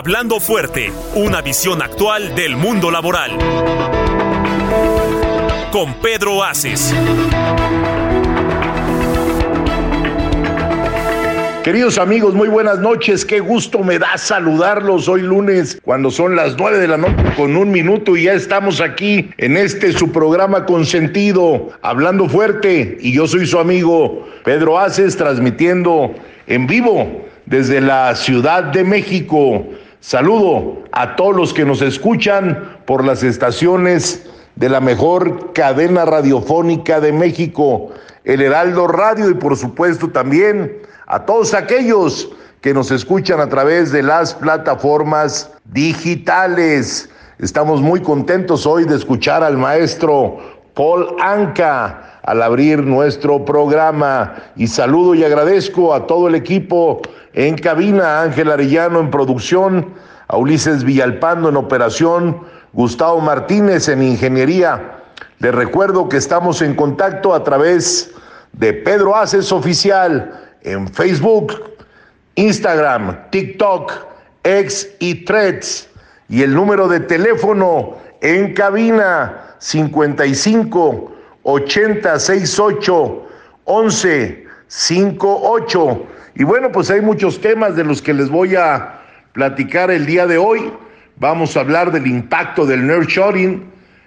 Hablando fuerte, una visión actual del mundo laboral. Con Pedro Aces. Queridos amigos, muy buenas noches. Qué gusto me da saludarlos hoy lunes, cuando son las nueve de la noche con un minuto y ya estamos aquí en este su programa consentido, hablando fuerte. Y yo soy su amigo Pedro Aces, transmitiendo en vivo desde la Ciudad de México. Saludo a todos los que nos escuchan por las estaciones de la mejor cadena radiofónica de México, el Heraldo Radio y por supuesto también a todos aquellos que nos escuchan a través de las plataformas digitales. Estamos muy contentos hoy de escuchar al maestro Paul Anca al abrir nuestro programa y saludo y agradezco a todo el equipo en cabina, Ángel Arellano en producción, a Ulises Villalpando en operación, Gustavo Martínez en ingeniería. Les recuerdo que estamos en contacto a través de Pedro Aces Oficial en Facebook, Instagram, TikTok, X y Threads. Y el número de teléfono en cabina 55 80 68 11 58. Y bueno, pues hay muchos temas de los que les voy a platicar el día de hoy. Vamos a hablar del impacto del nurturing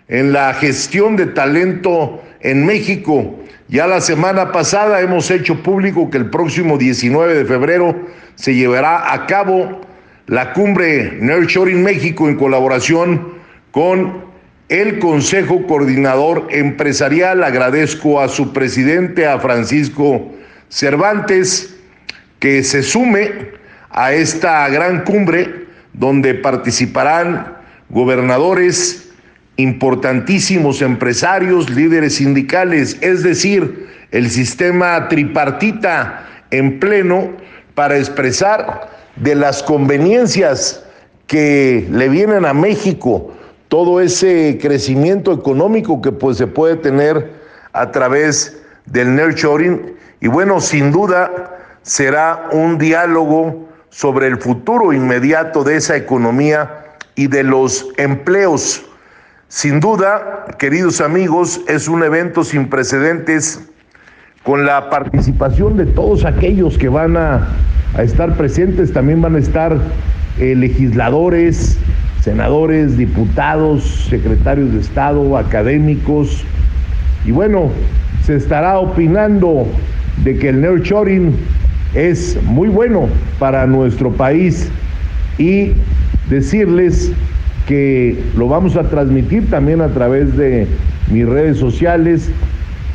en la gestión de talento en México. Ya la semana pasada hemos hecho público que el próximo 19 de febrero se llevará a cabo la cumbre Nurturing México en colaboración con el Consejo Coordinador Empresarial. Agradezco a su presidente, a Francisco Cervantes, que se sume a esta gran cumbre donde participarán gobernadores, importantísimos empresarios, líderes sindicales, es decir, el sistema tripartita en pleno para expresar de las conveniencias que le vienen a México, todo ese crecimiento económico que pues se puede tener a través del nurturing y bueno, sin duda será un diálogo sobre el futuro inmediato de esa economía y de los empleos sin duda, queridos amigos, es un evento sin precedentes con la participación de todos aquellos que van a, estar presentes. También van a estar eh, legisladores, senadores, diputados, secretarios de Estado, académicos. Y bueno, se estará opinando de que el nurturing es muy bueno para nuestro país y decirles que lo vamos a transmitir también a través de mis redes sociales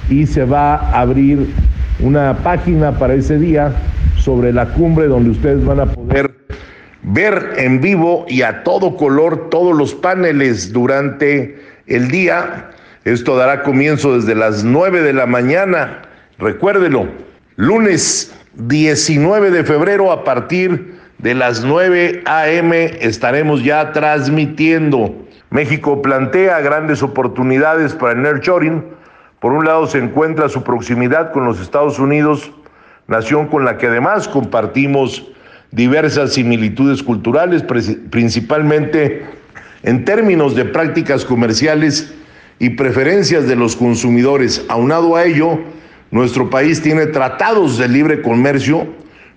y se va a abrir una página para ese día sobre la cumbre donde ustedes van a poder ver en vivo y a todo color todos los paneles durante el día. Esto dará comienzo desde las 9 de la mañana. Recuérdelo, lunes 19 de febrero a partir de las 9 a.m. estaremos ya transmitiendo. México plantea grandes oportunidades para el nurturing. Por un lado se encuentra su proximidad con los Estados Unidos, nación con la que además compartimos diversas similitudes culturales, principalmente en términos de prácticas comerciales y preferencias de los consumidores. Aunado a ello, nuestro país tiene tratados de libre comercio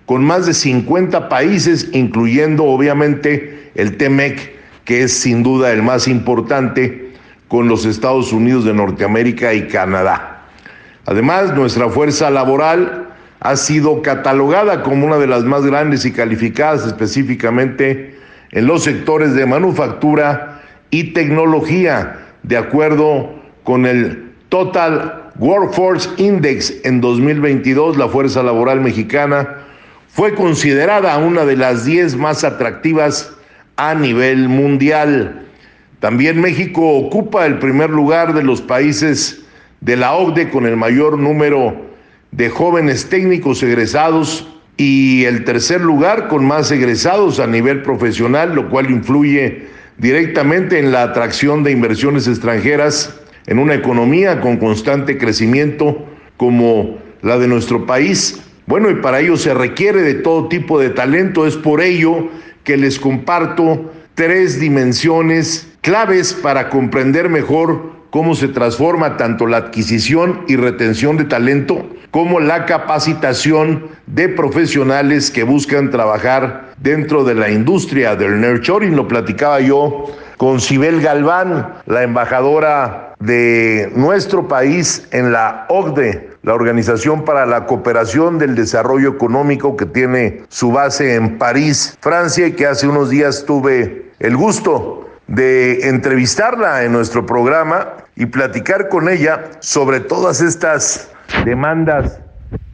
con más de 50 países, incluyendo obviamente el TEMEC, que es sin duda el más importante, con los Estados Unidos de Norteamérica y Canadá. Además, nuestra fuerza laboral ha sido catalogada como una de las más grandes y calificadas específicamente en los sectores de manufactura y tecnología, de acuerdo con el Total Workforce Index en 2022, la fuerza laboral mexicana fue considerada una de las 10 más atractivas a nivel mundial. También México ocupa el primer lugar de los países de la OCDE con el mayor número de jóvenes técnicos egresados y el tercer lugar con más egresados a nivel profesional, lo cual influye directamente en la atracción de inversiones extranjeras en una economía con constante crecimiento como la de nuestro país. Bueno, y para ello se requiere de todo tipo de talento. Es por ello que les comparto tres dimensiones claves para comprender mejor cómo se transforma tanto la adquisición y retención de talento como la capacitación de profesionales que buscan trabajar dentro de la industria del nurturing. Lo platicaba yo con Sibel Galván, la embajadora de nuestro país en la OCDE, la Organización para la Cooperación del Desarrollo Económico que tiene su base en París, Francia, y que hace unos días tuve el gusto de entrevistarla en nuestro programa y platicar con ella sobre todas estas demandas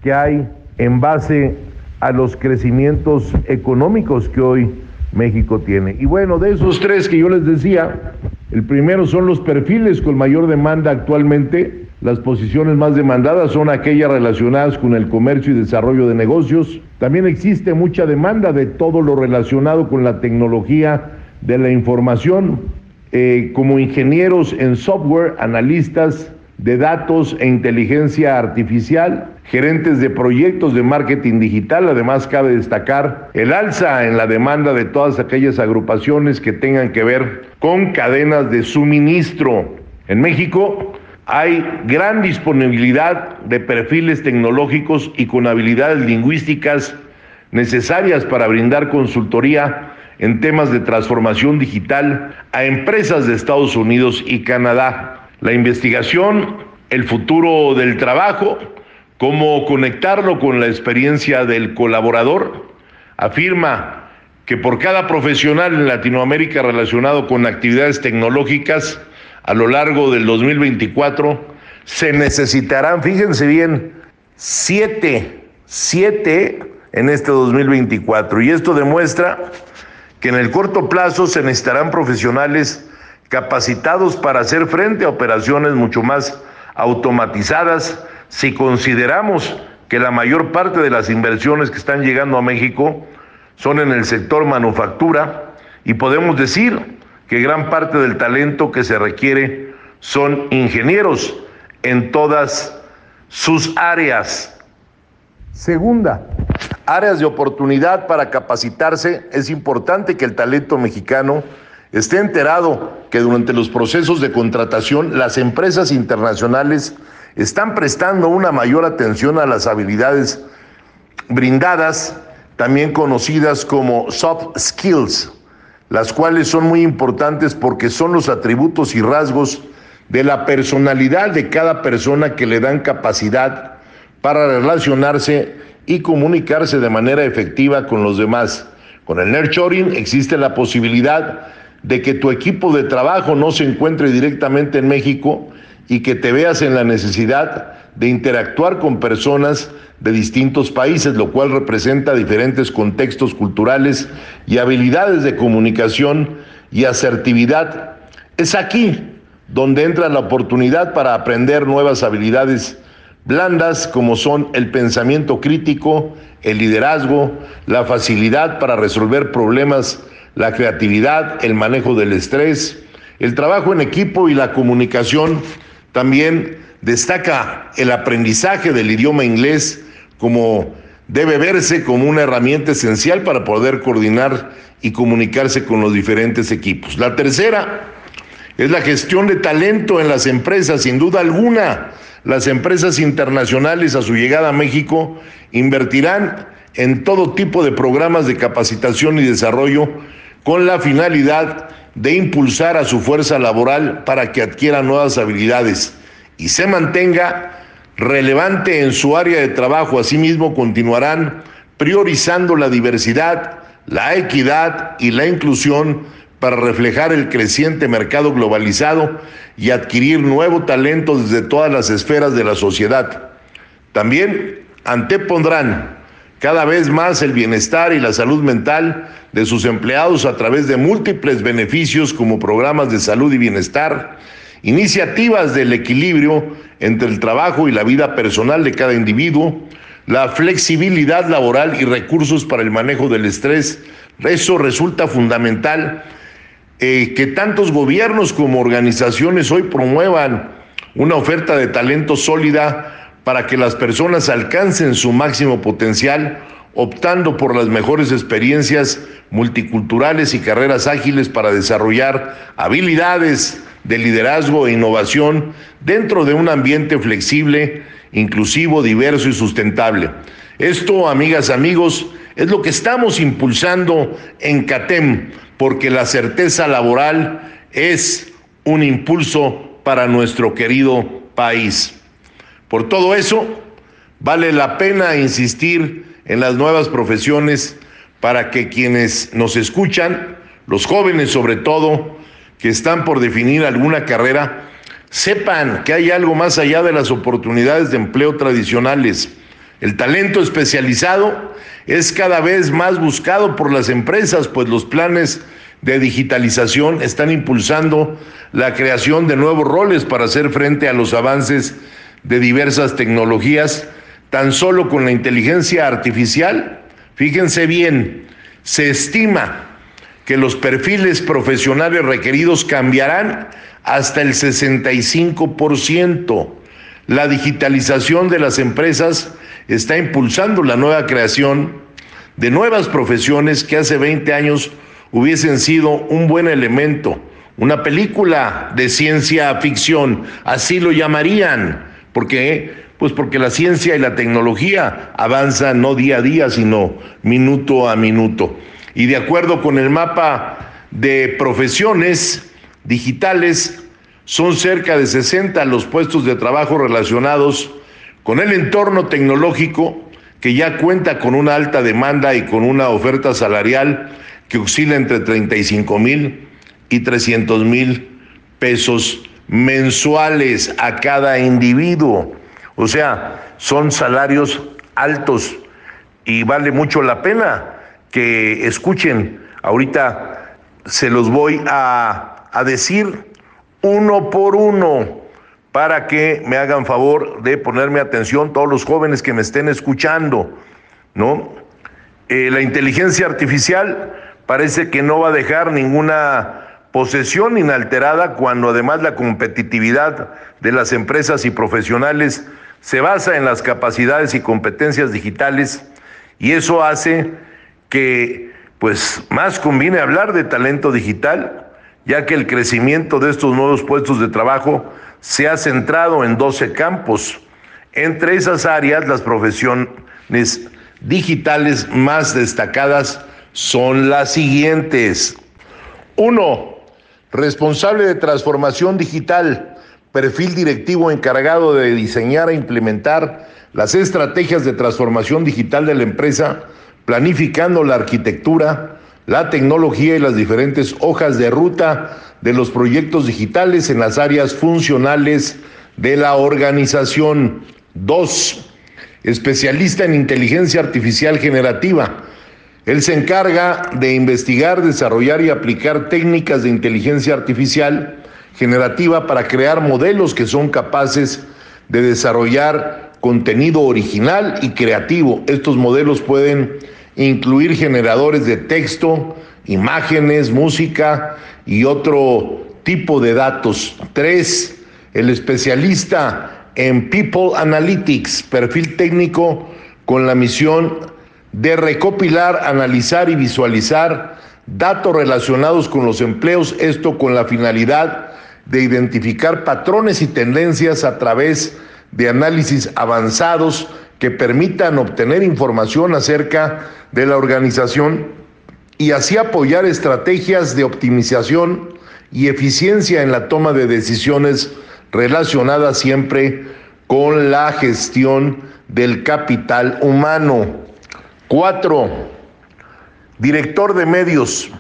que hay en base a los crecimientos económicos que hoy México tiene. Y bueno, de esos tres que yo les decía, el primero son los perfiles con mayor demanda actualmente. Las posiciones más demandadas son aquellas relacionadas con el comercio y desarrollo de negocios. También existe mucha demanda de todo lo relacionado con la tecnología de la información, eh, como ingenieros en software, analistas de datos e inteligencia artificial, gerentes de proyectos de marketing digital. Además, cabe destacar el alza en la demanda de todas aquellas agrupaciones que tengan que ver con cadenas de suministro. En México hay gran disponibilidad de perfiles tecnológicos y con habilidades lingüísticas necesarias para brindar consultoría en temas de transformación digital a empresas de Estados Unidos y Canadá. La investigación, el futuro del trabajo, cómo conectarlo con la experiencia del colaborador, afirma que por cada profesional en Latinoamérica relacionado con actividades tecnológicas a lo largo del 2024 se necesitarán, fíjense bien, siete, siete en este 2024. Y esto demuestra en el corto plazo se necesitarán profesionales capacitados para hacer frente a operaciones mucho más automatizadas si consideramos que la mayor parte de las inversiones que están llegando a México son en el sector manufactura y podemos decir que gran parte del talento que se requiere son ingenieros en todas sus áreas. Segunda, áreas de oportunidad para capacitarse. Es importante que el talento mexicano esté enterado que durante los procesos de contratación las empresas internacionales están prestando una mayor atención a las habilidades brindadas, también conocidas como soft skills, las cuales son muy importantes porque son los atributos y rasgos de la personalidad de cada persona que le dan capacidad para relacionarse y comunicarse de manera efectiva con los demás. Con el nurturing existe la posibilidad de que tu equipo de trabajo no se encuentre directamente en México y que te veas en la necesidad de interactuar con personas de distintos países, lo cual representa diferentes contextos culturales y habilidades de comunicación y asertividad. Es aquí donde entra la oportunidad para aprender nuevas habilidades blandas como son el pensamiento crítico, el liderazgo, la facilidad para resolver problemas, la creatividad, el manejo del estrés, el trabajo en equipo y la comunicación también destaca el aprendizaje del idioma inglés como debe verse como una herramienta esencial para poder coordinar y comunicarse con los diferentes equipos. La tercera es la gestión de talento en las empresas, sin duda alguna. Las empresas internacionales a su llegada a México invertirán en todo tipo de programas de capacitación y desarrollo con la finalidad de impulsar a su fuerza laboral para que adquiera nuevas habilidades y se mantenga relevante en su área de trabajo. Asimismo, continuarán priorizando la diversidad, la equidad y la inclusión para reflejar el creciente mercado globalizado y adquirir nuevo talento desde todas las esferas de la sociedad. También antepondrán cada vez más el bienestar y la salud mental de sus empleados a través de múltiples beneficios como programas de salud y bienestar, iniciativas del equilibrio entre el trabajo y la vida personal de cada individuo, la flexibilidad laboral y recursos para el manejo del estrés. Eso resulta fundamental eh, que tantos gobiernos como organizaciones hoy promuevan una oferta de talento sólida para que las personas alcancen su máximo potencial, optando por las mejores experiencias multiculturales y carreras ágiles para desarrollar habilidades de liderazgo e innovación dentro de un ambiente flexible, inclusivo, diverso y sustentable. Esto, amigas, amigos, es lo que estamos impulsando en CATEM, porque la certeza laboral es un impulso para nuestro querido país. Por todo eso, vale la pena insistir en las nuevas profesiones para que quienes nos escuchan, los jóvenes sobre todo, que están por definir alguna carrera, sepan que hay algo más allá de las oportunidades de empleo tradicionales. El talento especializado es cada vez más buscado por las empresas, pues los planes de digitalización están impulsando la creación de nuevos roles para hacer frente a los avances de diversas tecnologías, tan solo con la inteligencia artificial. Fíjense bien, se estima que los perfiles profesionales requeridos cambiarán hasta el 65%. La digitalización de las empresas está impulsando la nueva creación de nuevas profesiones que hace 20 años hubiesen sido un buen elemento, una película de ciencia ficción, así lo llamarían, porque pues porque la ciencia y la tecnología avanzan no día a día, sino minuto a minuto. Y de acuerdo con el mapa de profesiones digitales, son cerca de 60 los puestos de trabajo relacionados con el entorno tecnológico que ya cuenta con una alta demanda y con una oferta salarial que oscila entre 35 mil y 300 mil pesos mensuales a cada individuo. O sea, son salarios altos y vale mucho la pena que escuchen. Ahorita se los voy a, a decir uno por uno para que me hagan favor de ponerme atención todos los jóvenes que me estén escuchando, ¿no? Eh, la inteligencia artificial parece que no va a dejar ninguna posesión inalterada cuando además la competitividad de las empresas y profesionales se basa en las capacidades y competencias digitales y eso hace que pues más conviene hablar de talento digital, ya que el crecimiento de estos nuevos puestos de trabajo se ha centrado en 12 campos. Entre esas áreas, las profesiones digitales más destacadas son las siguientes. Uno, responsable de transformación digital, perfil directivo encargado de diseñar e implementar las estrategias de transformación digital de la empresa planificando la arquitectura, la tecnología y las diferentes hojas de ruta de los proyectos digitales en las áreas funcionales de la organización. Dos, especialista en inteligencia artificial generativa. Él se encarga de investigar, desarrollar y aplicar técnicas de inteligencia artificial generativa para crear modelos que son capaces de desarrollar contenido original y creativo. Estos modelos pueden incluir generadores de texto, imágenes, música y otro tipo de datos. Tres, el especialista en People Analytics, perfil técnico con la misión de recopilar, analizar y visualizar datos relacionados con los empleos, esto con la finalidad de identificar patrones y tendencias a través de análisis avanzados que permitan obtener información acerca de la organización y así apoyar estrategias de optimización y eficiencia en la toma de decisiones relacionadas siempre con la gestión del capital humano. Cuatro, director de medios,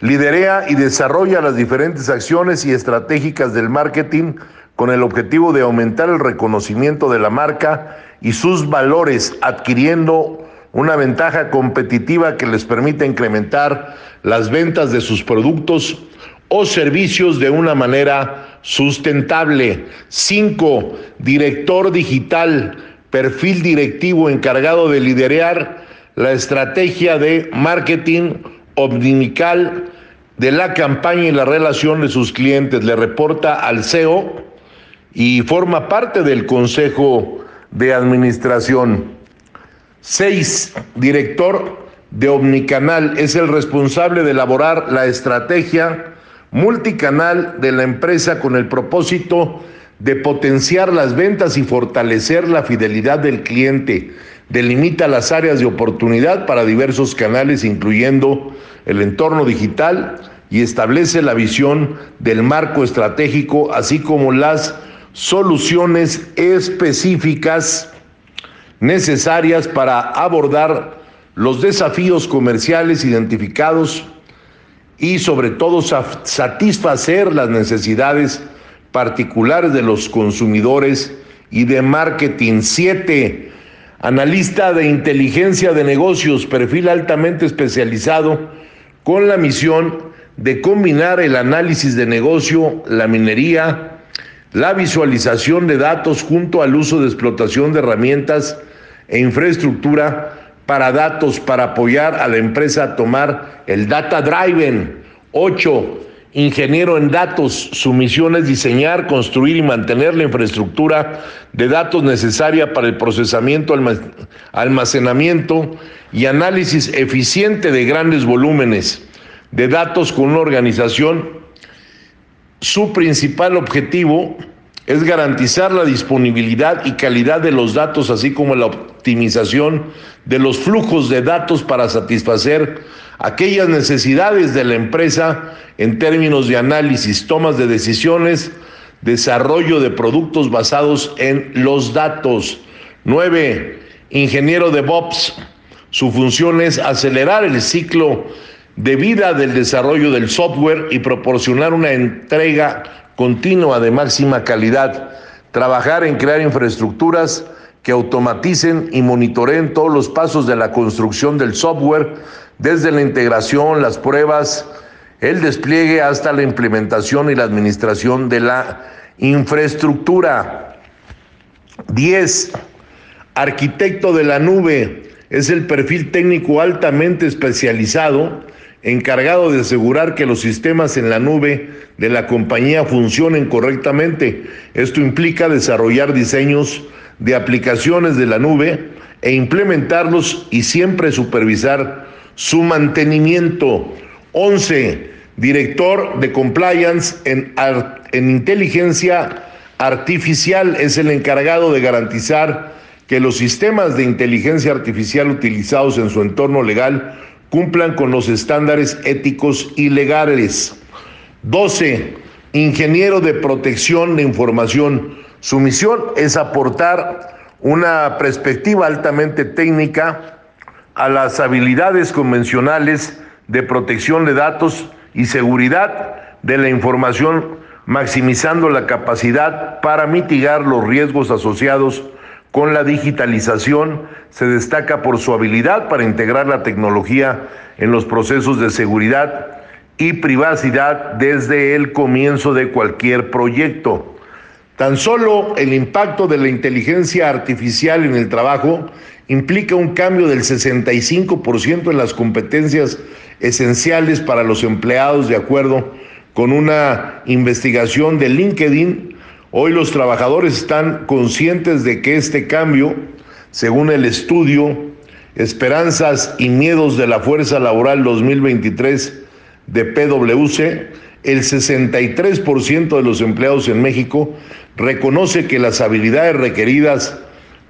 Liderea y desarrolla las diferentes acciones y estratégicas del marketing con el objetivo de aumentar el reconocimiento de la marca y sus valores, adquiriendo una ventaja competitiva que les permite incrementar las ventas de sus productos o servicios de una manera sustentable. 5. Director digital, perfil directivo encargado de liderar la estrategia de marketing omnical de la campaña y la relación de sus clientes. Le reporta al CEO y forma parte del Consejo de Administración. 6. Director de Omnicanal es el responsable de elaborar la estrategia multicanal de la empresa con el propósito de potenciar las ventas y fortalecer la fidelidad del cliente. Delimita las áreas de oportunidad para diversos canales, incluyendo el entorno digital, y establece la visión del marco estratégico, así como las soluciones específicas necesarias para abordar los desafíos comerciales identificados y sobre todo satisfacer las necesidades particulares de los consumidores y de marketing. Siete, analista de inteligencia de negocios, perfil altamente especializado con la misión de combinar el análisis de negocio, la minería, la visualización de datos junto al uso de explotación de herramientas e infraestructura para datos para apoyar a la empresa a tomar el data driven. 8. Ingeniero en datos. Su misión es diseñar, construir y mantener la infraestructura de datos necesaria para el procesamiento, almacenamiento y análisis eficiente de grandes volúmenes de datos con una organización. Su principal objetivo es garantizar la disponibilidad y calidad de los datos, así como la optimización de los flujos de datos para satisfacer aquellas necesidades de la empresa en términos de análisis, tomas de decisiones, desarrollo de productos basados en los datos. Nueve, ingeniero de BOPS. Su función es acelerar el ciclo de vida del desarrollo del software y proporcionar una entrega continua de máxima calidad, trabajar en crear infraestructuras que automaticen y monitoreen todos los pasos de la construcción del software, desde la integración, las pruebas, el despliegue hasta la implementación y la administración de la infraestructura. 10. Arquitecto de la nube es el perfil técnico altamente especializado encargado de asegurar que los sistemas en la nube de la compañía funcionen correctamente. Esto implica desarrollar diseños de aplicaciones de la nube e implementarlos y siempre supervisar su mantenimiento. 11. Director de Compliance en, en Inteligencia Artificial es el encargado de garantizar que los sistemas de inteligencia artificial utilizados en su entorno legal cumplan con los estándares éticos y legales. 12. Ingeniero de protección de información. Su misión es aportar una perspectiva altamente técnica a las habilidades convencionales de protección de datos y seguridad de la información, maximizando la capacidad para mitigar los riesgos asociados con la digitalización se destaca por su habilidad para integrar la tecnología en los procesos de seguridad y privacidad desde el comienzo de cualquier proyecto. Tan solo el impacto de la inteligencia artificial en el trabajo implica un cambio del 65% en las competencias esenciales para los empleados de acuerdo con una investigación de LinkedIn Hoy los trabajadores están conscientes de que este cambio, según el estudio Esperanzas y Miedos de la Fuerza Laboral 2023 de PwC, el 63% de los empleados en México reconoce que las habilidades requeridas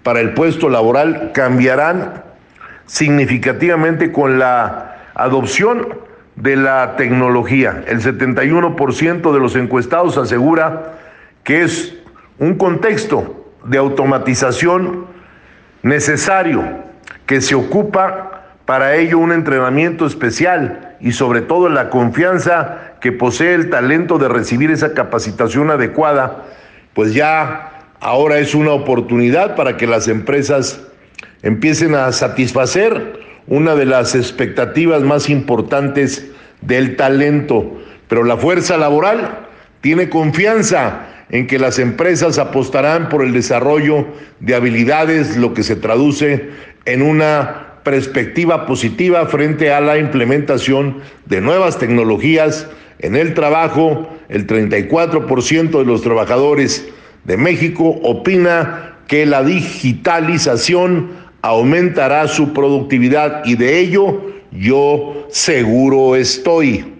para el puesto laboral cambiarán significativamente con la adopción de la tecnología. El 71% de los encuestados asegura que es un contexto de automatización necesario, que se ocupa para ello un entrenamiento especial y sobre todo la confianza que posee el talento de recibir esa capacitación adecuada, pues ya ahora es una oportunidad para que las empresas empiecen a satisfacer una de las expectativas más importantes del talento. Pero la fuerza laboral tiene confianza en que las empresas apostarán por el desarrollo de habilidades, lo que se traduce en una perspectiva positiva frente a la implementación de nuevas tecnologías en el trabajo. El 34% de los trabajadores de México opina que la digitalización aumentará su productividad y de ello yo seguro estoy.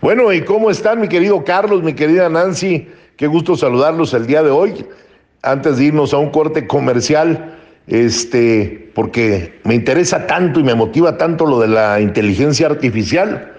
Bueno, ¿y cómo están mi querido Carlos, mi querida Nancy? Qué gusto saludarlos el día de hoy. Antes de irnos a un corte comercial, este, porque me interesa tanto y me motiva tanto lo de la inteligencia artificial,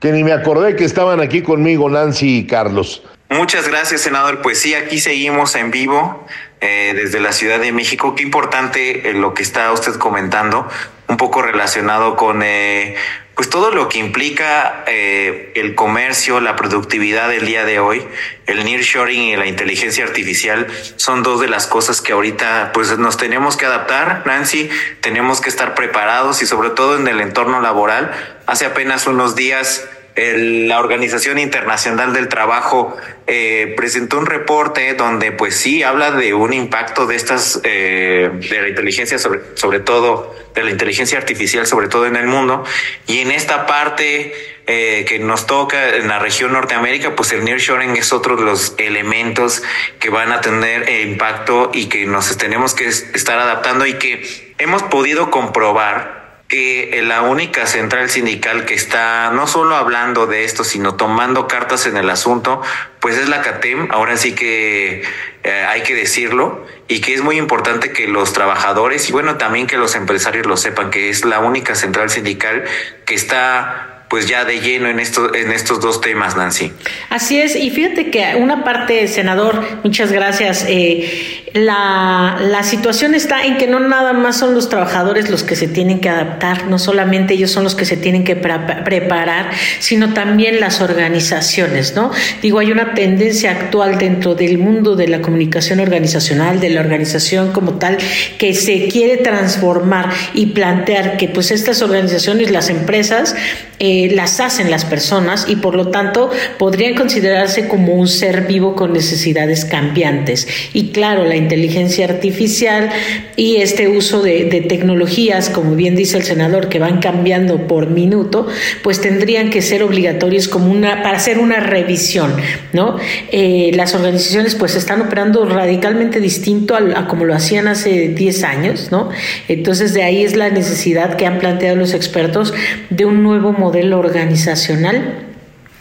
que ni me acordé que estaban aquí conmigo Nancy y Carlos. Muchas gracias, senador. Pues sí, aquí seguimos en vivo eh, desde la Ciudad de México. Qué importante eh, lo que está usted comentando, un poco relacionado con eh, pues todo lo que implica eh, el comercio, la productividad del día de hoy, el nearshoring y la inteligencia artificial son dos de las cosas que ahorita pues nos tenemos que adaptar, Nancy, tenemos que estar preparados y sobre todo en el entorno laboral. Hace apenas unos días la Organización Internacional del Trabajo eh, presentó un reporte donde pues sí habla de un impacto de estas eh, de la inteligencia sobre sobre todo de la inteligencia artificial sobre todo en el mundo. Y en esta parte eh, que nos toca en la región Norteamérica pues el nearshoring es otro de los elementos que van a tener impacto y que nos tenemos que estar adaptando y que hemos podido comprobar que la única central sindical que está no solo hablando de esto, sino tomando cartas en el asunto, pues es la CATEM, ahora sí que eh, hay que decirlo, y que es muy importante que los trabajadores y bueno, también que los empresarios lo sepan, que es la única central sindical que está pues ya de lleno en esto, en estos dos temas, Nancy. Así es, y fíjate que una parte, senador, muchas gracias. Eh, la, la, situación está en que no nada más son los trabajadores los que se tienen que adaptar, no solamente ellos son los que se tienen que preparar, sino también las organizaciones, ¿no? Digo, hay una tendencia actual dentro del mundo de la comunicación organizacional, de la organización como tal, que se quiere transformar y plantear que pues estas organizaciones, las empresas, eh, las hacen las personas y por lo tanto podrían considerarse como un ser vivo con necesidades cambiantes. Y claro, la inteligencia artificial y este uso de, tecnologías, como bien dice el senador, que van cambiando por minuto, pues tendrían que ser obligatorios como una, para hacer una revisión, ¿no? Eh, las organizaciones pues están operando radicalmente distinto a, a como lo hacían hace 10 años, ¿no? Entonces de ahí es la necesidad que han planteado los expertos de un nuevo modelo organizacional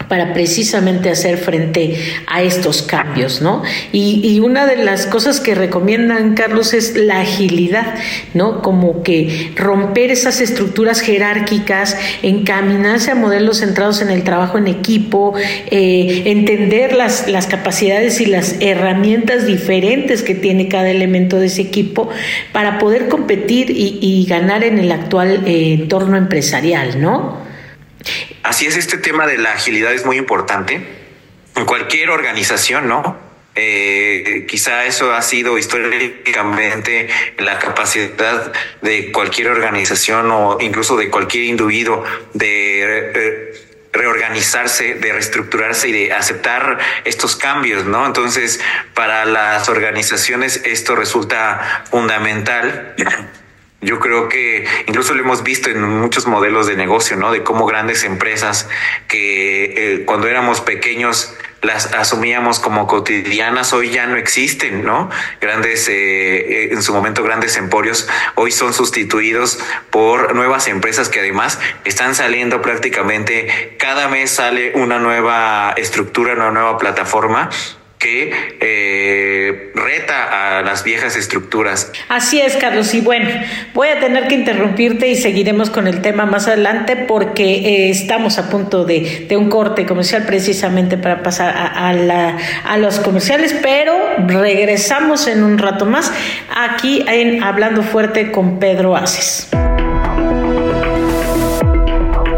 para precisamente hacer frente a estos cambios, ¿no? Y, una de las cosas que recomiendan, Carlos, es la agilidad, ¿no? Como que romper esas estructuras jerárquicas, encaminarse a modelos centrados en el trabajo en equipo, eh, entender las, las capacidades y las herramientas diferentes que tiene cada elemento de ese equipo para poder competir y, ganar en el actual eh, entorno empresarial, ¿no? Así es, este tema de la agilidad es muy importante en cualquier organización, ¿no? Eh, quizá eso ha sido históricamente la capacidad de cualquier organización o incluso de cualquier individuo de reorganizarse, de reestructurarse y de aceptar estos cambios, ¿no? Entonces, para las organizaciones esto resulta fundamental yo creo que incluso lo hemos visto en muchos modelos de negocio, ¿no? De cómo grandes empresas que eh, cuando éramos pequeños las asumíamos como cotidianas, hoy ya no existen, ¿no? Grandes, eh, eh, en su momento grandes emporios, hoy son sustituidos por nuevas empresas que además están saliendo prácticamente, cada mes sale una nueva estructura, una nueva plataforma que eh, reta a las viejas estructuras. Así es, Carlos. Y bueno, voy a tener que interrumpirte y seguiremos con el tema más adelante porque eh, estamos a punto de, un corte comercial precisamente para pasar a, a los comerciales, pero regresamos en un rato más aquí en Hablando Fuerte con Pedro Aces.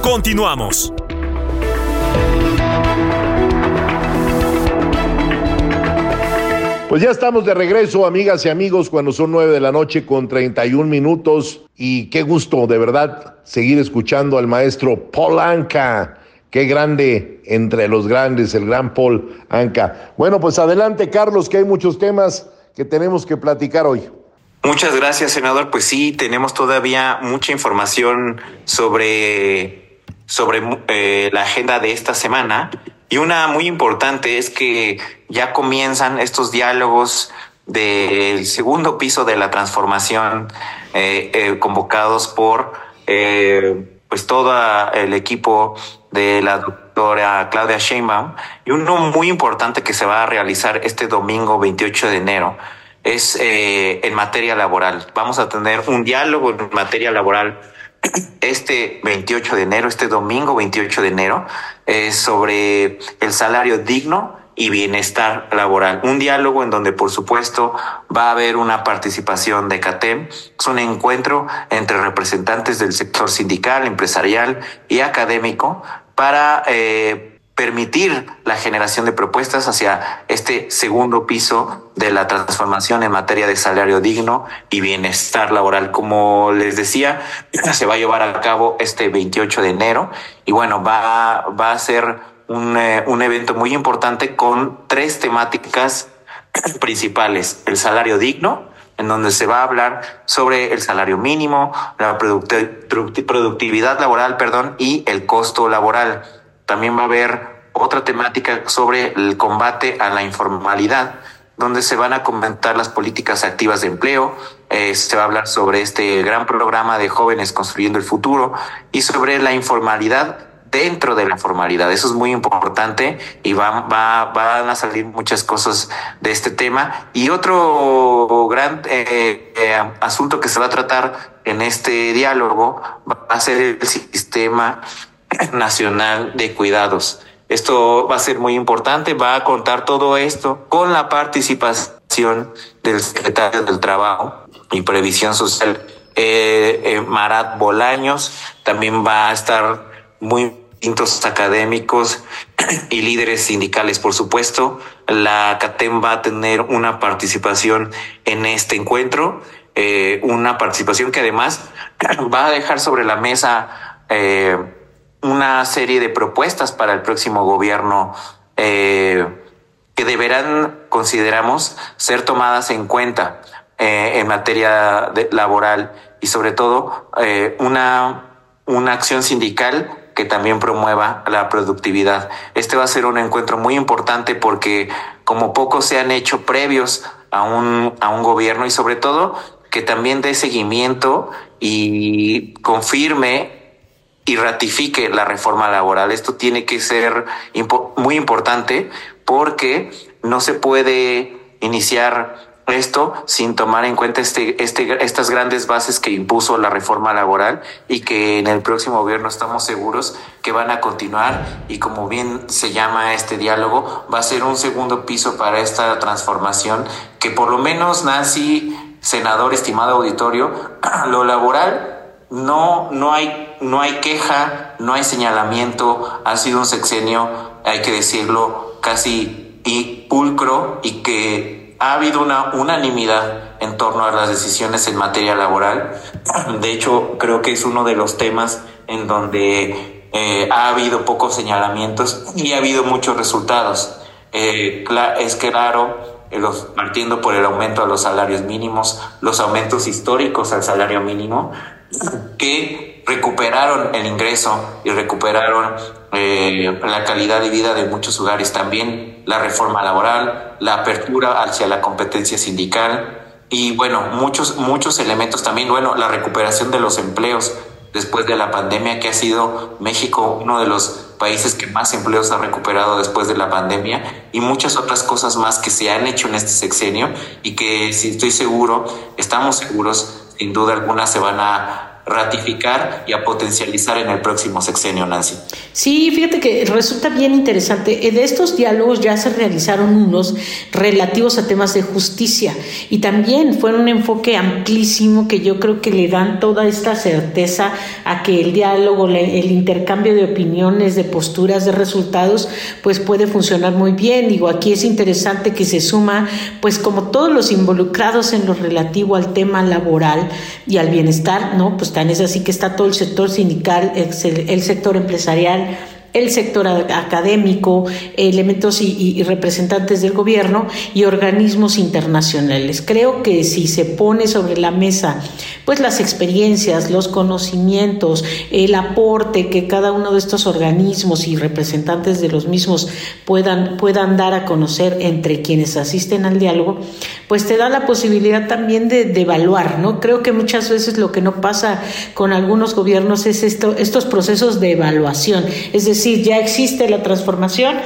Continuamos. Pues ya estamos de regreso, amigas y amigos, cuando son nueve de la noche con 31 minutos. Y qué gusto, de verdad, seguir escuchando al maestro Paul Anka. Qué grande entre los grandes, el gran Paul Anka. Bueno, pues adelante, Carlos, que hay muchos temas que tenemos que platicar hoy. Muchas gracias, senador. Pues sí, tenemos todavía mucha información sobre, sobre eh, la agenda de esta semana. Y una muy importante es que ya comienzan estos diálogos del segundo piso de la transformación eh, eh, convocados por eh, pues todo el equipo de la doctora Claudia Sheinbaum y uno muy importante que se va a realizar este domingo 28 de enero es eh, en materia laboral. Vamos a tener un diálogo en materia laboral este 28 de enero, este domingo 28 de enero, eh, sobre el salario digno y bienestar laboral. Un diálogo en donde, por supuesto, va a haber una participación de CATEM. Es un encuentro entre representantes del sector sindical, empresarial y académico para eh, permitir la generación de propuestas hacia este segundo piso de la transformación en materia de salario digno y bienestar laboral. Como les decía, se va a llevar a cabo este 28 de enero y bueno, va, va a ser un, eh, un evento muy importante con tres temáticas principales. El salario digno, en donde se va a hablar sobre el salario mínimo, la productividad laboral, perdón, y el costo laboral. También va a haber otra temática sobre el combate a la informalidad, donde se van a comentar las políticas activas de empleo, eh, se va a hablar sobre este gran programa de jóvenes construyendo el futuro y sobre la informalidad dentro de la formalidad. Eso es muy importante y va, va, van a salir muchas cosas de este tema. Y otro gran eh, eh, asunto que se va a tratar en este diálogo va a ser el sistema nacional de cuidados. Esto va a ser muy importante, va a contar todo esto con la participación del secretario del Trabajo y Previsión Social, eh, eh, Marat Bolaños, también va a estar muy distintos académicos y líderes sindicales, por supuesto. La CATEM va a tener una participación en este encuentro, eh, una participación que además va a dejar sobre la mesa una serie de propuestas para el próximo gobierno eh, que deberán, consideramos, ser tomadas en cuenta eh, en materia laboral y sobre todo eh, una, una acción sindical que también promueva la productividad. Este va a ser un encuentro muy importante porque como pocos se han hecho previos a un, a un gobierno y sobre todo que también dé seguimiento y confirme y ratifique la reforma laboral. Esto tiene que ser muy importante porque no se puede iniciar esto sin tomar en cuenta este, este, estas grandes bases que impuso la reforma laboral y que en el próximo gobierno estamos seguros que van a continuar y como bien se llama este diálogo, va a ser un segundo piso para esta transformación que por lo menos Nancy, senador, estimado auditorio, lo laboral no, no hay, no hay queja, no hay señalamiento, ha sido un sexenio, hay que decirlo, casi y pulcro y que ha habido una unanimidad en torno a las decisiones en materia laboral. De hecho, creo que es uno de los temas en donde eh, ha habido pocos señalamientos y ha habido muchos resultados. Eh, es claro los, partiendo por el aumento a los salarios mínimos, los aumentos históricos al salario mínimo, que recuperaron el ingreso y recuperaron eh, la calidad de vida de muchos hogares, también la reforma laboral, la apertura hacia la competencia sindical y bueno, muchos, muchos elementos también, bueno, la recuperación de los empleos después de la pandemia, que ha sido México uno de los países que más empleos ha recuperado después de la pandemia y muchas otras cosas más que se han hecho en este sexenio y que si estoy seguro, estamos seguros, sin duda alguna se van a ratificar y a potencializar en el próximo sexenio, Nancy. Sí, fíjate que resulta bien interesante. De estos diálogos ya se realizaron unos relativos a temas de justicia y también fue un enfoque amplísimo que yo creo que le dan toda esta certeza a que el diálogo, el intercambio de opiniones, de posturas, de resultados, pues puede funcionar muy bien. Digo, aquí es interesante que se suma, pues como todos los involucrados en lo relativo al tema laboral y al bienestar, ¿no? Pues es así que está todo el sector sindical, el sector empresarial, el sector académico, elementos y, representantes del gobierno y organismos internacionales. Creo que si se pone sobre la mesa pues las experiencias, los conocimientos, el aporte que cada uno de estos organismos y representantes de los mismos puedan, puedan dar a conocer entre quienes asisten al diálogo, pues te da la posibilidad también de, evaluar, ¿no? Creo que muchas veces lo que no pasa con algunos gobiernos es esto, estos procesos de evaluación, es decir, ya existe la transformación,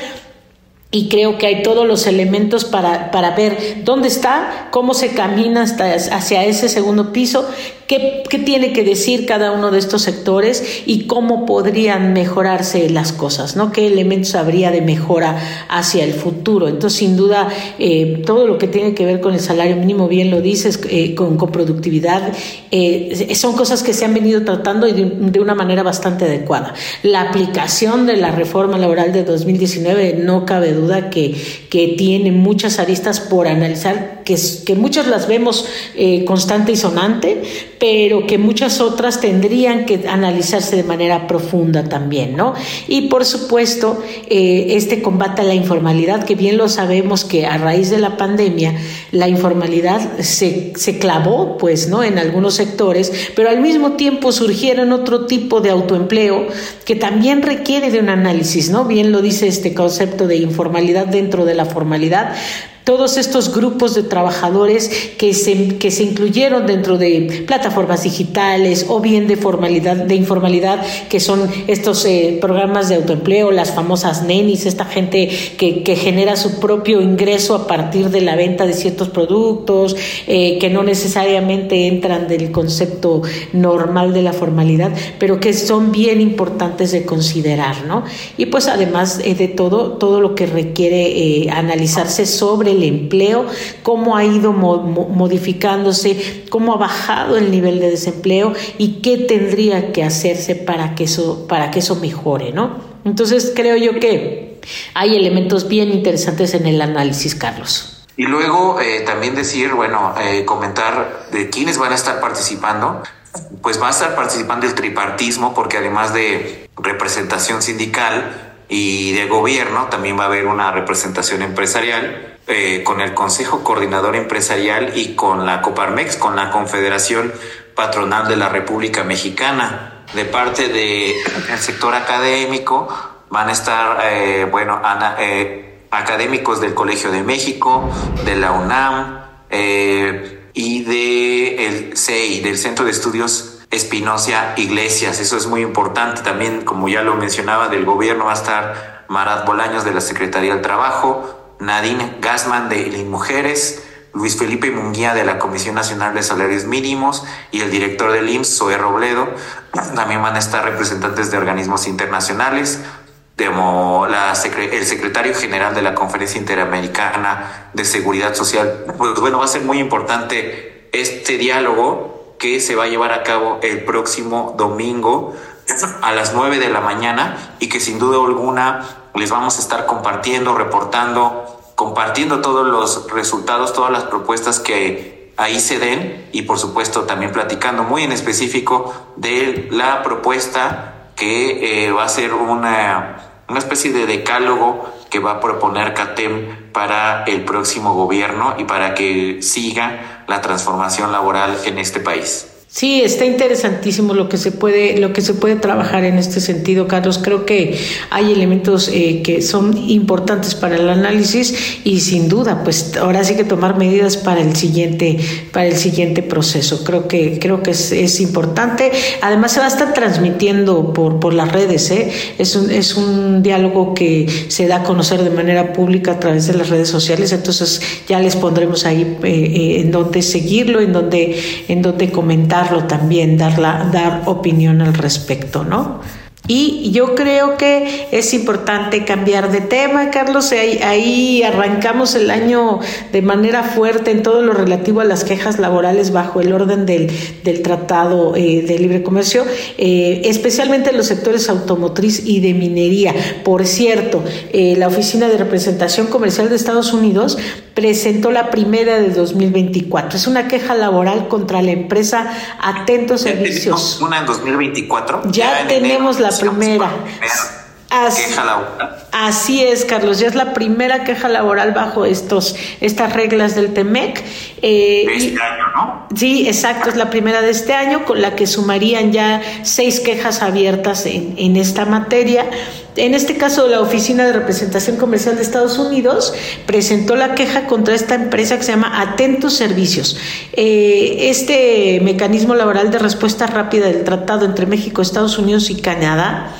y creo que hay todos los elementos para, para ver dónde está, cómo se camina hasta, hacia ese segundo piso, qué, qué, tiene que decir cada uno de estos sectores y cómo podrían mejorarse las cosas, ¿no? qué elementos habría de mejora hacia el futuro. Entonces, sin duda, eh, todo lo que tiene que ver con el salario mínimo, bien lo dices, eh, con, con, productividad, eh, son cosas que se han venido tratando de, de una manera bastante adecuada. La aplicación de la reforma laboral de 2019 no cabe duda que, que tiene muchas aristas por analizar, que, que muchas las vemos eh, constante y sonante, pero que muchas otras tendrían que analizarse de manera profunda también, ¿no? Y por supuesto, eh, este combate a la informalidad, que bien lo sabemos que a raíz de la pandemia, la informalidad se, se clavó, pues, ¿no? En algunos sectores, pero al mismo tiempo surgieron otro tipo de autoempleo que también requiere de un análisis, ¿no? Bien lo dice este concepto de informalidad dentro de la formalidad, todos estos grupos de trabajadores que se, que se incluyeron dentro de plataformas digitales o bien de formalidad, de informalidad, que son estos eh, programas de autoempleo, las famosas nenis, esta gente que, que, genera su propio ingreso a partir de la venta de ciertos productos, eh, que no necesariamente entran del concepto normal de la formalidad, pero que son bien importantes de considerar, ¿no? Y pues además eh, de todo, todo lo que requiere analizarse sobre el empleo, cómo ha ido modificándose, cómo ha bajado el nivel de desempleo y qué tendría que hacerse para que eso, para que eso mejore, ¿no? Entonces creo yo que hay elementos bien interesantes en el análisis, Carlos. Y luego eh, también decir, bueno, eh, comentar de quiénes van a estar participando. Pues va a estar participando el tripartismo porque además de representación sindical y de gobierno, también va a haber una representación empresarial eh, con el Consejo Coordinador Empresarial y con la Coparmex, con la Confederación Patronal de la República Mexicana. De parte del sector académico van a estar, eh, bueno, eh, académicos del Colegio de México, de la UNAM y del CEI, del Centro de Estudios Espinosia Iglesias. Eso es muy importante. También, como ya lo mencionaba, del gobierno va a estar Marat Bolaños de la Secretaría del Trabajo, Nadine Gassman de Mujeres, Luis Felipe Munguía de la Comisión Nacional de Salarios Mínimos y el director del IMSS, Zoe Robledo. También van a estar representantes de organismos internacionales, el secretario general de la Conferencia Interamericana de Seguridad Social. Pues bueno, va a ser muy importante este diálogo que se va a llevar a cabo el próximo domingo a las 9 de la mañana y que sin duda alguna les vamos a estar compartiendo, reportando, compartiendo todos los resultados, todas las propuestas que ahí se den y por supuesto también platicando muy en específico de la propuesta que eh, va a ser una, una especie de decálogo que va a proponer CATEM para el próximo gobierno y para que siga la transformación laboral en este país. Sí, está interesantísimo lo que se puede, lo que se puede trabajar en este sentido, Carlos. Creo que hay elementos eh, que son importantes para el análisis y sin duda, pues ahora sí que tomar medidas para el siguiente, para el siguiente proceso. Creo que, creo que es, importante. Además, se va a estar transmitiendo por, por las redes. ¿eh? Es un, es un diálogo que se da a conocer de manera pública a través de las redes sociales. Entonces, ya les pondremos ahí eh, eh en donde seguirlo, en donde, en donde comentar también, dar, dar opinión al respecto, ¿no? Y yo creo que es importante cambiar de tema, Carlos. Ahí, arrancamos el año de manera fuerte en todo lo relativo a las quejas laborales bajo el orden del, Tratado eh, de Libre Comercio, eh, especialmente en los sectores automotriz y de minería. Por cierto, eh, la Oficina de Representación Comercial de Estados Unidos presentó la primera de 2024. Es una queja laboral contra la empresa Atento Servicios. ¿Una en 2024? Ya, tenemos la primera. Queja laboral. Así es, Carlos, ya es la primera queja laboral bajo estos, estas reglas del TEMEC. Eh, de este año, ¿no? Sí, exacto, es la primera de este año, con la que sumarían ya seis quejas abiertas en, en esta materia. En este caso, la Oficina de Representación Comercial de Estados Unidos presentó la queja contra esta empresa que se llama Atentos Servicios. Eh, este mecanismo laboral de respuesta rápida del tratado entre México, Estados Unidos y Canadá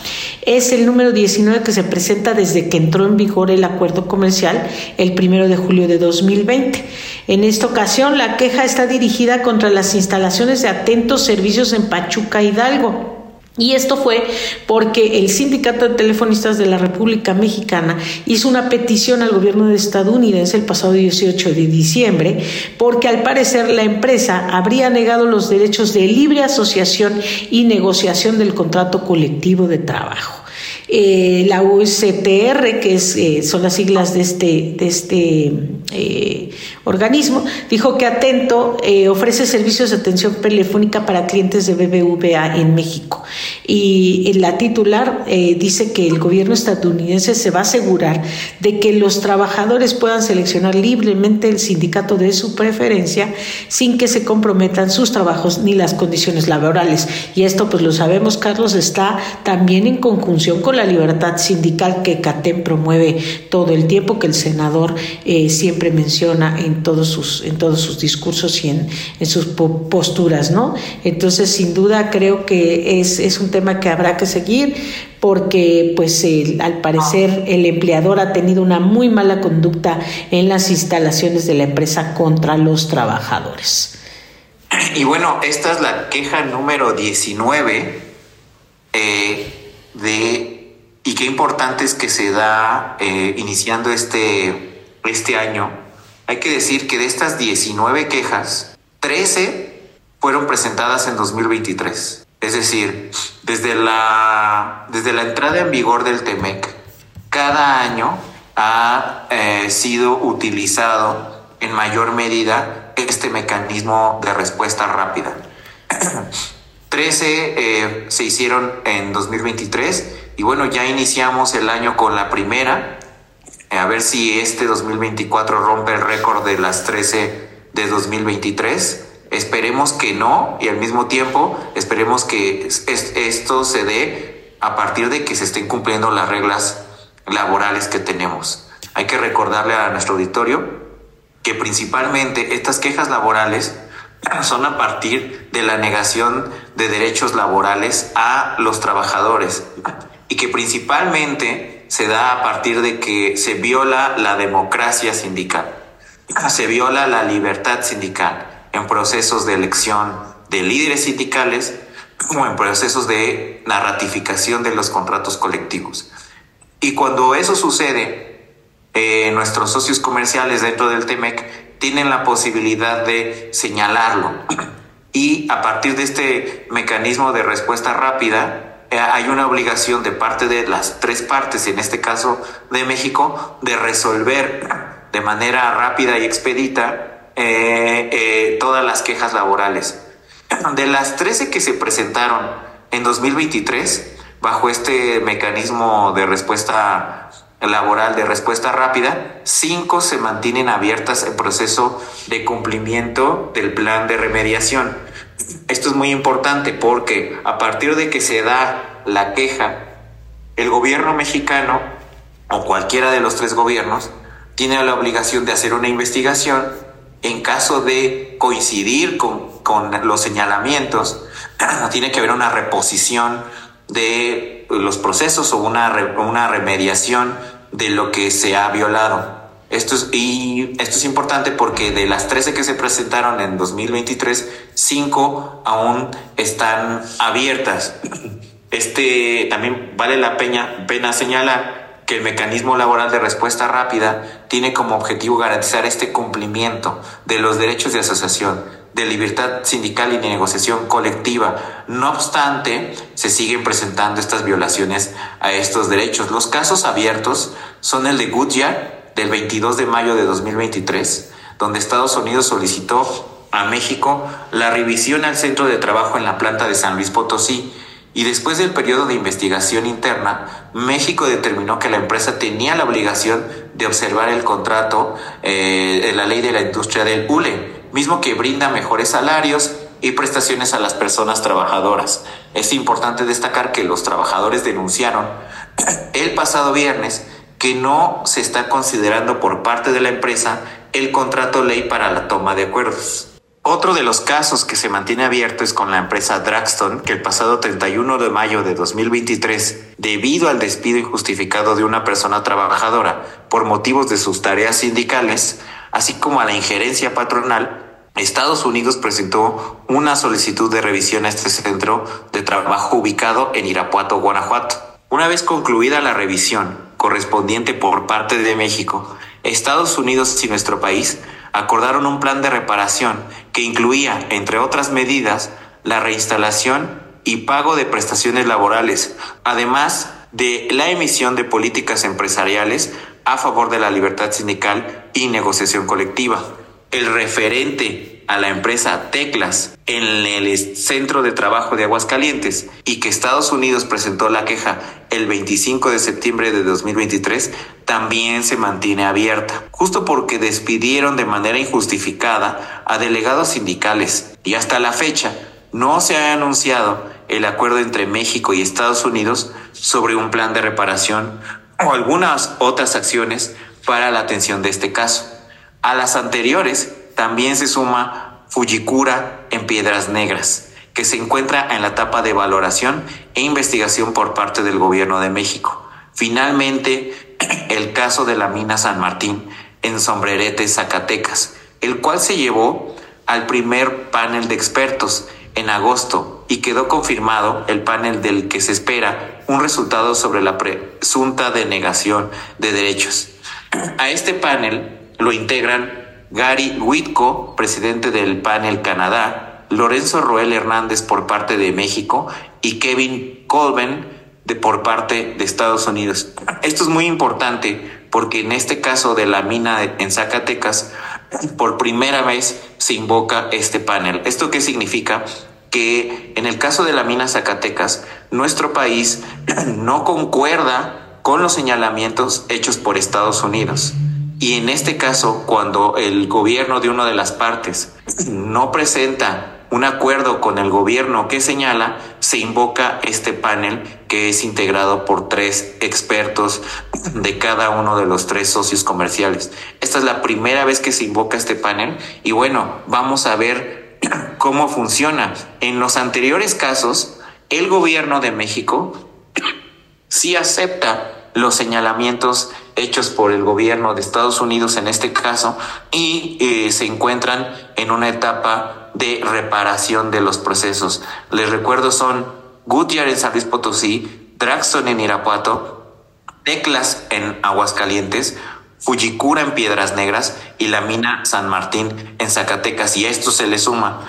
es el número 19 que se presenta desde que entró en vigor el acuerdo comercial el primero de julio de 2020. En esta ocasión, la queja está dirigida contra las instalaciones de Atentos Servicios en Pachuca, Hidalgo. Y esto fue porque el Sindicato de Telefonistas de la República Mexicana hizo una petición al gobierno estadounidense el pasado 18 de diciembre, porque al parecer la empresa habría negado los derechos de libre asociación y negociación del contrato colectivo de trabajo. Eh, la UCTR, que es, eh, son las siglas de este, de este eh, organismo, dijo que Atento ofrece servicios de atención telefónica para clientes de BBVA en México. Y la titular dice que el gobierno estadounidense se va a asegurar de que los trabajadores puedan seleccionar libremente el sindicato de su preferencia sin que se comprometan sus trabajos ni las condiciones laborales. Y esto, pues lo sabemos, Carlos, está también en conjunción con la libertad sindical que CATEM promueve todo el tiempo, que el senador eh, siempre menciona en todos sus, en todos sus discursos y en, sus posturas, ¿no? Entonces, sin duda, creo que es, es un tema que habrá que seguir porque pues al parecer el empleador ha tenido una muy mala conducta en las instalaciones de la empresa contra los trabajadores. Y bueno, esta es la queja número 19 eh, de y qué importante es que se da eh, iniciando este, este año. Hay que decir que de estas 19 quejas, 13 fueron presentadas en 2023. Es decir, desde la, desde la entrada en vigor del TEMEC, cada año ha eh, sido utilizado en mayor medida este mecanismo de respuesta rápida. 13 eh, se hicieron en 2023 y bueno, ya iniciamos el año con la primera. A ver si este 2024 rompe el récord de las 13 de 2023. Esperemos que no y al mismo tiempo esperemos que esto se dé a partir de que se estén cumpliendo las reglas laborales que tenemos. Hay que recordarle a nuestro auditorio que principalmente estas quejas laborales son a partir de la negación de derechos laborales a los trabajadores y que principalmente se da a partir de que se viola la democracia sindical, se viola la libertad sindical en procesos de elección de líderes sindicales o en procesos de la ratificación de los contratos colectivos. Y cuando eso sucede, eh, nuestros socios comerciales dentro del TEMEC tienen la posibilidad de señalarlo. Y a partir de este mecanismo de respuesta rápida, hay una obligación de parte de las tres partes, en este caso de México, de resolver de manera rápida y expedita eh, eh, todas las quejas laborales. De las 13 que se presentaron en 2023, bajo este mecanismo de respuesta laboral de respuesta rápida, cinco se mantienen abiertas en proceso de cumplimiento del plan de remediación. Esto es muy importante porque a partir de que se da la queja, el gobierno mexicano o cualquiera de los tres gobiernos tiene la obligación de hacer una investigación en caso de coincidir con, los señalamientos, tiene que haber una reposición de los procesos o una, una remediación de lo que se ha violado. Esto es, y esto es importante porque de las 13 que se presentaron en 2023, 5 aún están abiertas. Este también vale la pena señalar que el mecanismo laboral de respuesta rápida tiene como objetivo garantizar este cumplimiento de los derechos de asociación, de libertad sindical y de negociación colectiva. No obstante, se siguen presentando estas violaciones a estos derechos. Los casos abiertos son el de Goodyear del 22 de mayo de 2023, donde Estados Unidos solicitó a México la revisión al centro de trabajo en la planta de San Luis Potosí y después del periodo de investigación interna, México determinó que la empresa tenía la obligación de observar el contrato eh, de la ley de la industria del ULE, mismo que brinda mejores salarios y prestaciones a las personas trabajadoras. Es importante destacar que los trabajadores denunciaron el pasado viernes que no se está considerando por parte de la empresa el contrato ley para la toma de acuerdos. Otro de los casos que se mantiene abierto es con la empresa Draxton, que el pasado 31 de mayo de 2023, debido al despido injustificado de una persona trabajadora por motivos de sus tareas sindicales, así como a la injerencia patronal, Estados Unidos presentó una solicitud de revisión a este centro de trabajo ubicado en Irapuato, Guanajuato. Una vez concluida la revisión correspondiente por parte de México, Estados Unidos y nuestro país acordaron un plan de reparación que incluía, entre otras medidas, la reinstalación y pago de prestaciones laborales, además de la emisión de políticas empresariales a favor de la libertad sindical y negociación colectiva. El referente a la empresa Teclas en el centro de trabajo de Aguascalientes y que Estados Unidos presentó la queja el 25 de septiembre de 2023 también se mantiene abierta, justo porque despidieron de manera injustificada a delegados sindicales y hasta la fecha no se ha anunciado el acuerdo entre México y Estados Unidos sobre un plan de reparación o algunas otras acciones para la atención de este caso. A las anteriores también se suma Fujikura en Piedras Negras, que se encuentra en la etapa de valoración e investigación por parte del gobierno de México. Finalmente, el caso de la mina San Martín en Sombrerete, Zacatecas, el cual se llevó al primer panel de expertos en agosto y quedó confirmado el panel del que se espera un resultado sobre la presunta denegación de derechos. A este panel lo integran Gary Whitco, presidente del panel Canadá, Lorenzo Roel Hernández por parte de México y Kevin Colben de por parte de Estados Unidos. Esto es muy importante porque en este caso de la mina en Zacatecas, por primera vez se invoca este panel. ¿Esto qué significa? Que en el caso de la mina Zacatecas, nuestro país no concuerda con los señalamientos hechos por Estados Unidos. Y en este caso, cuando el gobierno de una de las partes no presenta un acuerdo con el gobierno que señala, se invoca este panel que es integrado por tres expertos de cada uno de los tres socios comerciales. Esta es la primera vez que se invoca este panel y bueno, vamos a ver cómo funciona. En los anteriores casos, el gobierno de México sí acepta los señalamientos hechos por el gobierno de Estados Unidos en este caso y eh, se encuentran en una etapa de reparación de los procesos. Les recuerdo son Goodyear en San Luis Potosí, Draxton en Irapuato, Teclas en Aguascalientes, Fujikura en Piedras Negras y la mina San Martín en Zacatecas. Y a esto se le suma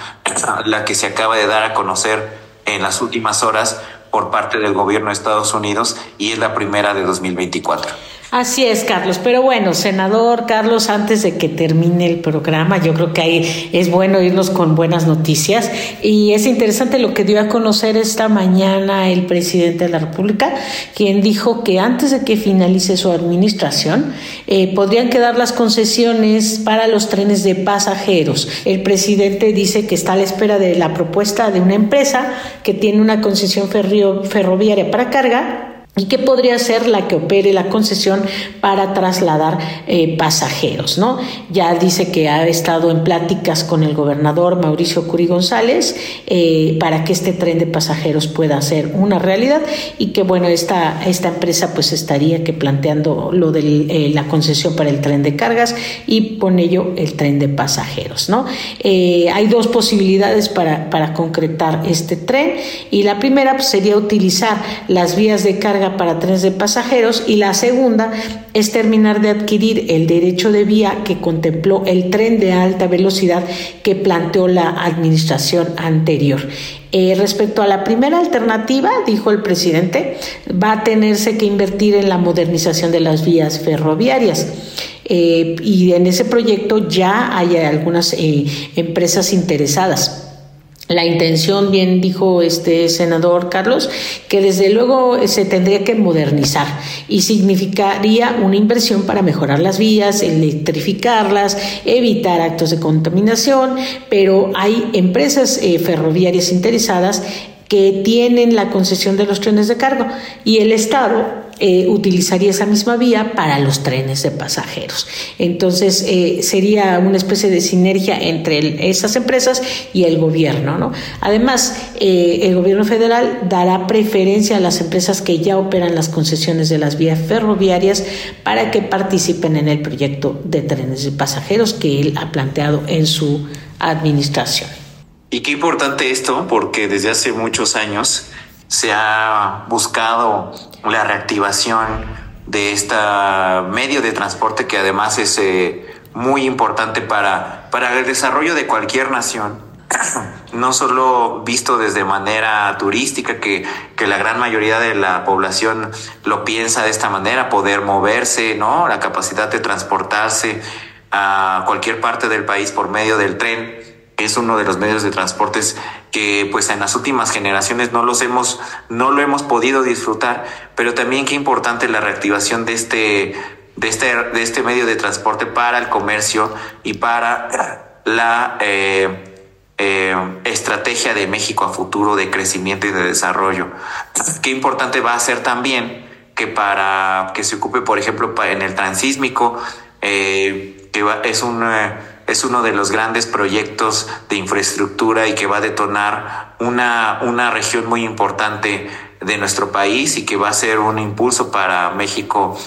la que se acaba de dar a conocer en las últimas horas por parte del gobierno de Estados Unidos y es la primera de 2024. Así es, Carlos. Pero bueno, senador Carlos, antes de que termine el programa, yo creo que ahí es bueno irnos con buenas noticias. Y es interesante lo que dio a conocer esta mañana el presidente de la República, quien dijo que antes de que finalice su administración, eh, podrían quedar las concesiones para los trenes de pasajeros. El presidente dice que está a la espera de la propuesta de una empresa que tiene una concesión ferroviaria para carga y que podría ser la que opere la concesión para trasladar eh, pasajeros, ¿no? Ya dice que ha estado en pláticas con el gobernador Mauricio Curi González eh, para que este tren de pasajeros pueda ser una realidad y que bueno esta esta empresa pues estaría que planteando lo de eh, la concesión para el tren de cargas y con ello el tren de pasajeros, ¿no? hay dos posibilidades para para concretar este tren y la primera pues, sería utilizar las vías de carga para trenes de pasajeros y la segunda es terminar de adquirir el derecho de vía que contempló el tren de alta velocidad que planteó la administración anterior. Eh, respecto a la primera alternativa, dijo el presidente, va a tenerse que invertir en la modernización de las vías ferroviarias. Eh, y en ese proyecto ya hay algunas eh, empresas interesadas. La intención, bien dijo este senador Carlos, que desde luego se tendría que modernizar y significaría una inversión para mejorar las vías, electrificarlas, evitar actos de contaminación, pero hay empresas eh, ferroviarias interesadas que tienen la concesión de los trenes de cargo y el Estado eh, utilizaría esa misma vía para los trenes de pasajeros. Entonces, eh, sería una especie de sinergia entre esas empresas y el gobierno. ¿no? Además, eh, el gobierno federal dará preferencia a las empresas que ya operan las concesiones de las vías ferroviarias para que participen en el proyecto de trenes de pasajeros que él ha planteado en su administración. Y qué importante esto, porque desde hace muchos años se ha buscado la reactivación de este medio de transporte que además es eh, muy importante para, para el desarrollo de cualquier nación. No solo visto desde manera turística, que, que la gran mayoría de la población lo piensa de esta manera, poder moverse, ¿no? La capacidad de transportarse a cualquier parte del país por medio del tren es uno de los medios de transportes que pues en las últimas generaciones no los hemos no lo hemos podido disfrutar. Pero también qué importante la reactivación de este de este de este medio de transporte para el comercio y para la eh, eh, estrategia de México a futuro de crecimiento y de desarrollo. Qué importante va a ser también que para que se ocupe por ejemplo en el transísmico eh, que es un es uno de los grandes proyectos de infraestructura y que va a detonar una, una región muy importante de nuestro país y que va a ser un impulso para México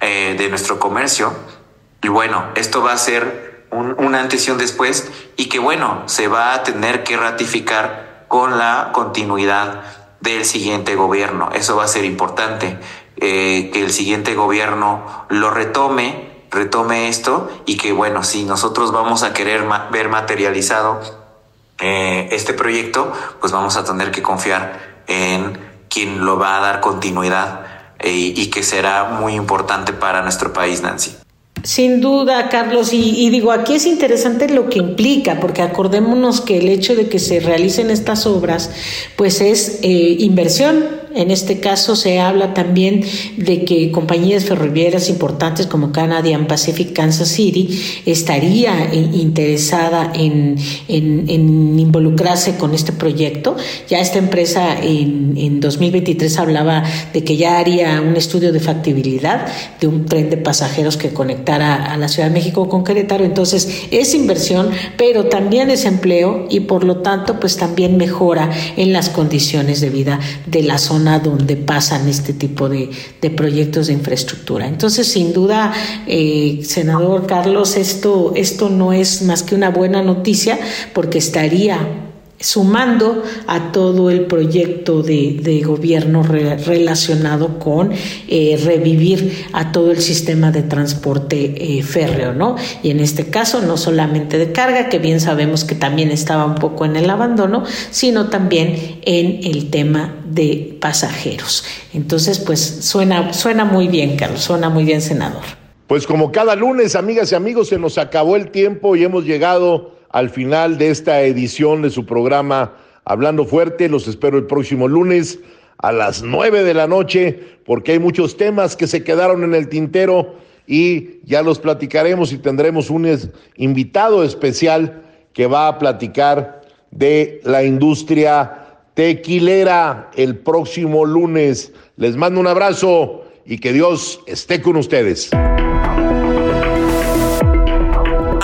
eh, de nuestro comercio. Y bueno, esto va a ser un, un antes y un después y que bueno, se va a tener que ratificar con la continuidad del siguiente gobierno. Eso va a ser importante, eh, que el siguiente gobierno lo retome retome esto y que bueno, si nosotros vamos a querer ver materializado eh, este proyecto, pues vamos a tener que confiar en quien lo va a dar continuidad eh, y que será muy importante para nuestro país, Nancy. Sin duda, Carlos, y, digo, aquí es interesante lo que implica, porque acordémonos que el hecho de que se realicen estas obras, pues es eh, inversión, en este caso se habla también de que compañías ferroviarias importantes como Canadian Pacific Kansas City estaría eh, interesada en, involucrarse con este proyecto. Ya esta empresa en, en 2023 hablaba de que ya haría un estudio de factibilidad de un tren de pasajeros que conectara a la Ciudad de México con Querétaro. Entonces es inversión, pero también es empleo y por lo tanto pues también mejora en las condiciones de vida de la zona donde pasan este tipo de, proyectos de infraestructura. Entonces, sin duda, eh, senador Carlos, esto, esto no es más que una buena noticia porque estaría sumando a todo el proyecto de, gobierno relacionado con eh, revivir a todo el sistema de transporte eh, férreo, ¿no? Y en este caso no solamente de carga, que bien sabemos que también estaba un poco en el abandono, sino también en el tema de pasajeros. Entonces, pues suena, suena muy bien, Carlos, suena muy bien, senador. Pues como cada lunes, amigas y amigos, se nos acabó el tiempo y hemos llegado al final de esta edición de su programa Hablando Fuerte. Los espero el próximo lunes a las nueve de la noche porque hay muchos temas que se quedaron en el tintero y ya los platicaremos y tendremos un invitado especial que va a platicar de la industria tequilera el próximo lunes. Les mando un abrazo y que Dios esté con ustedes.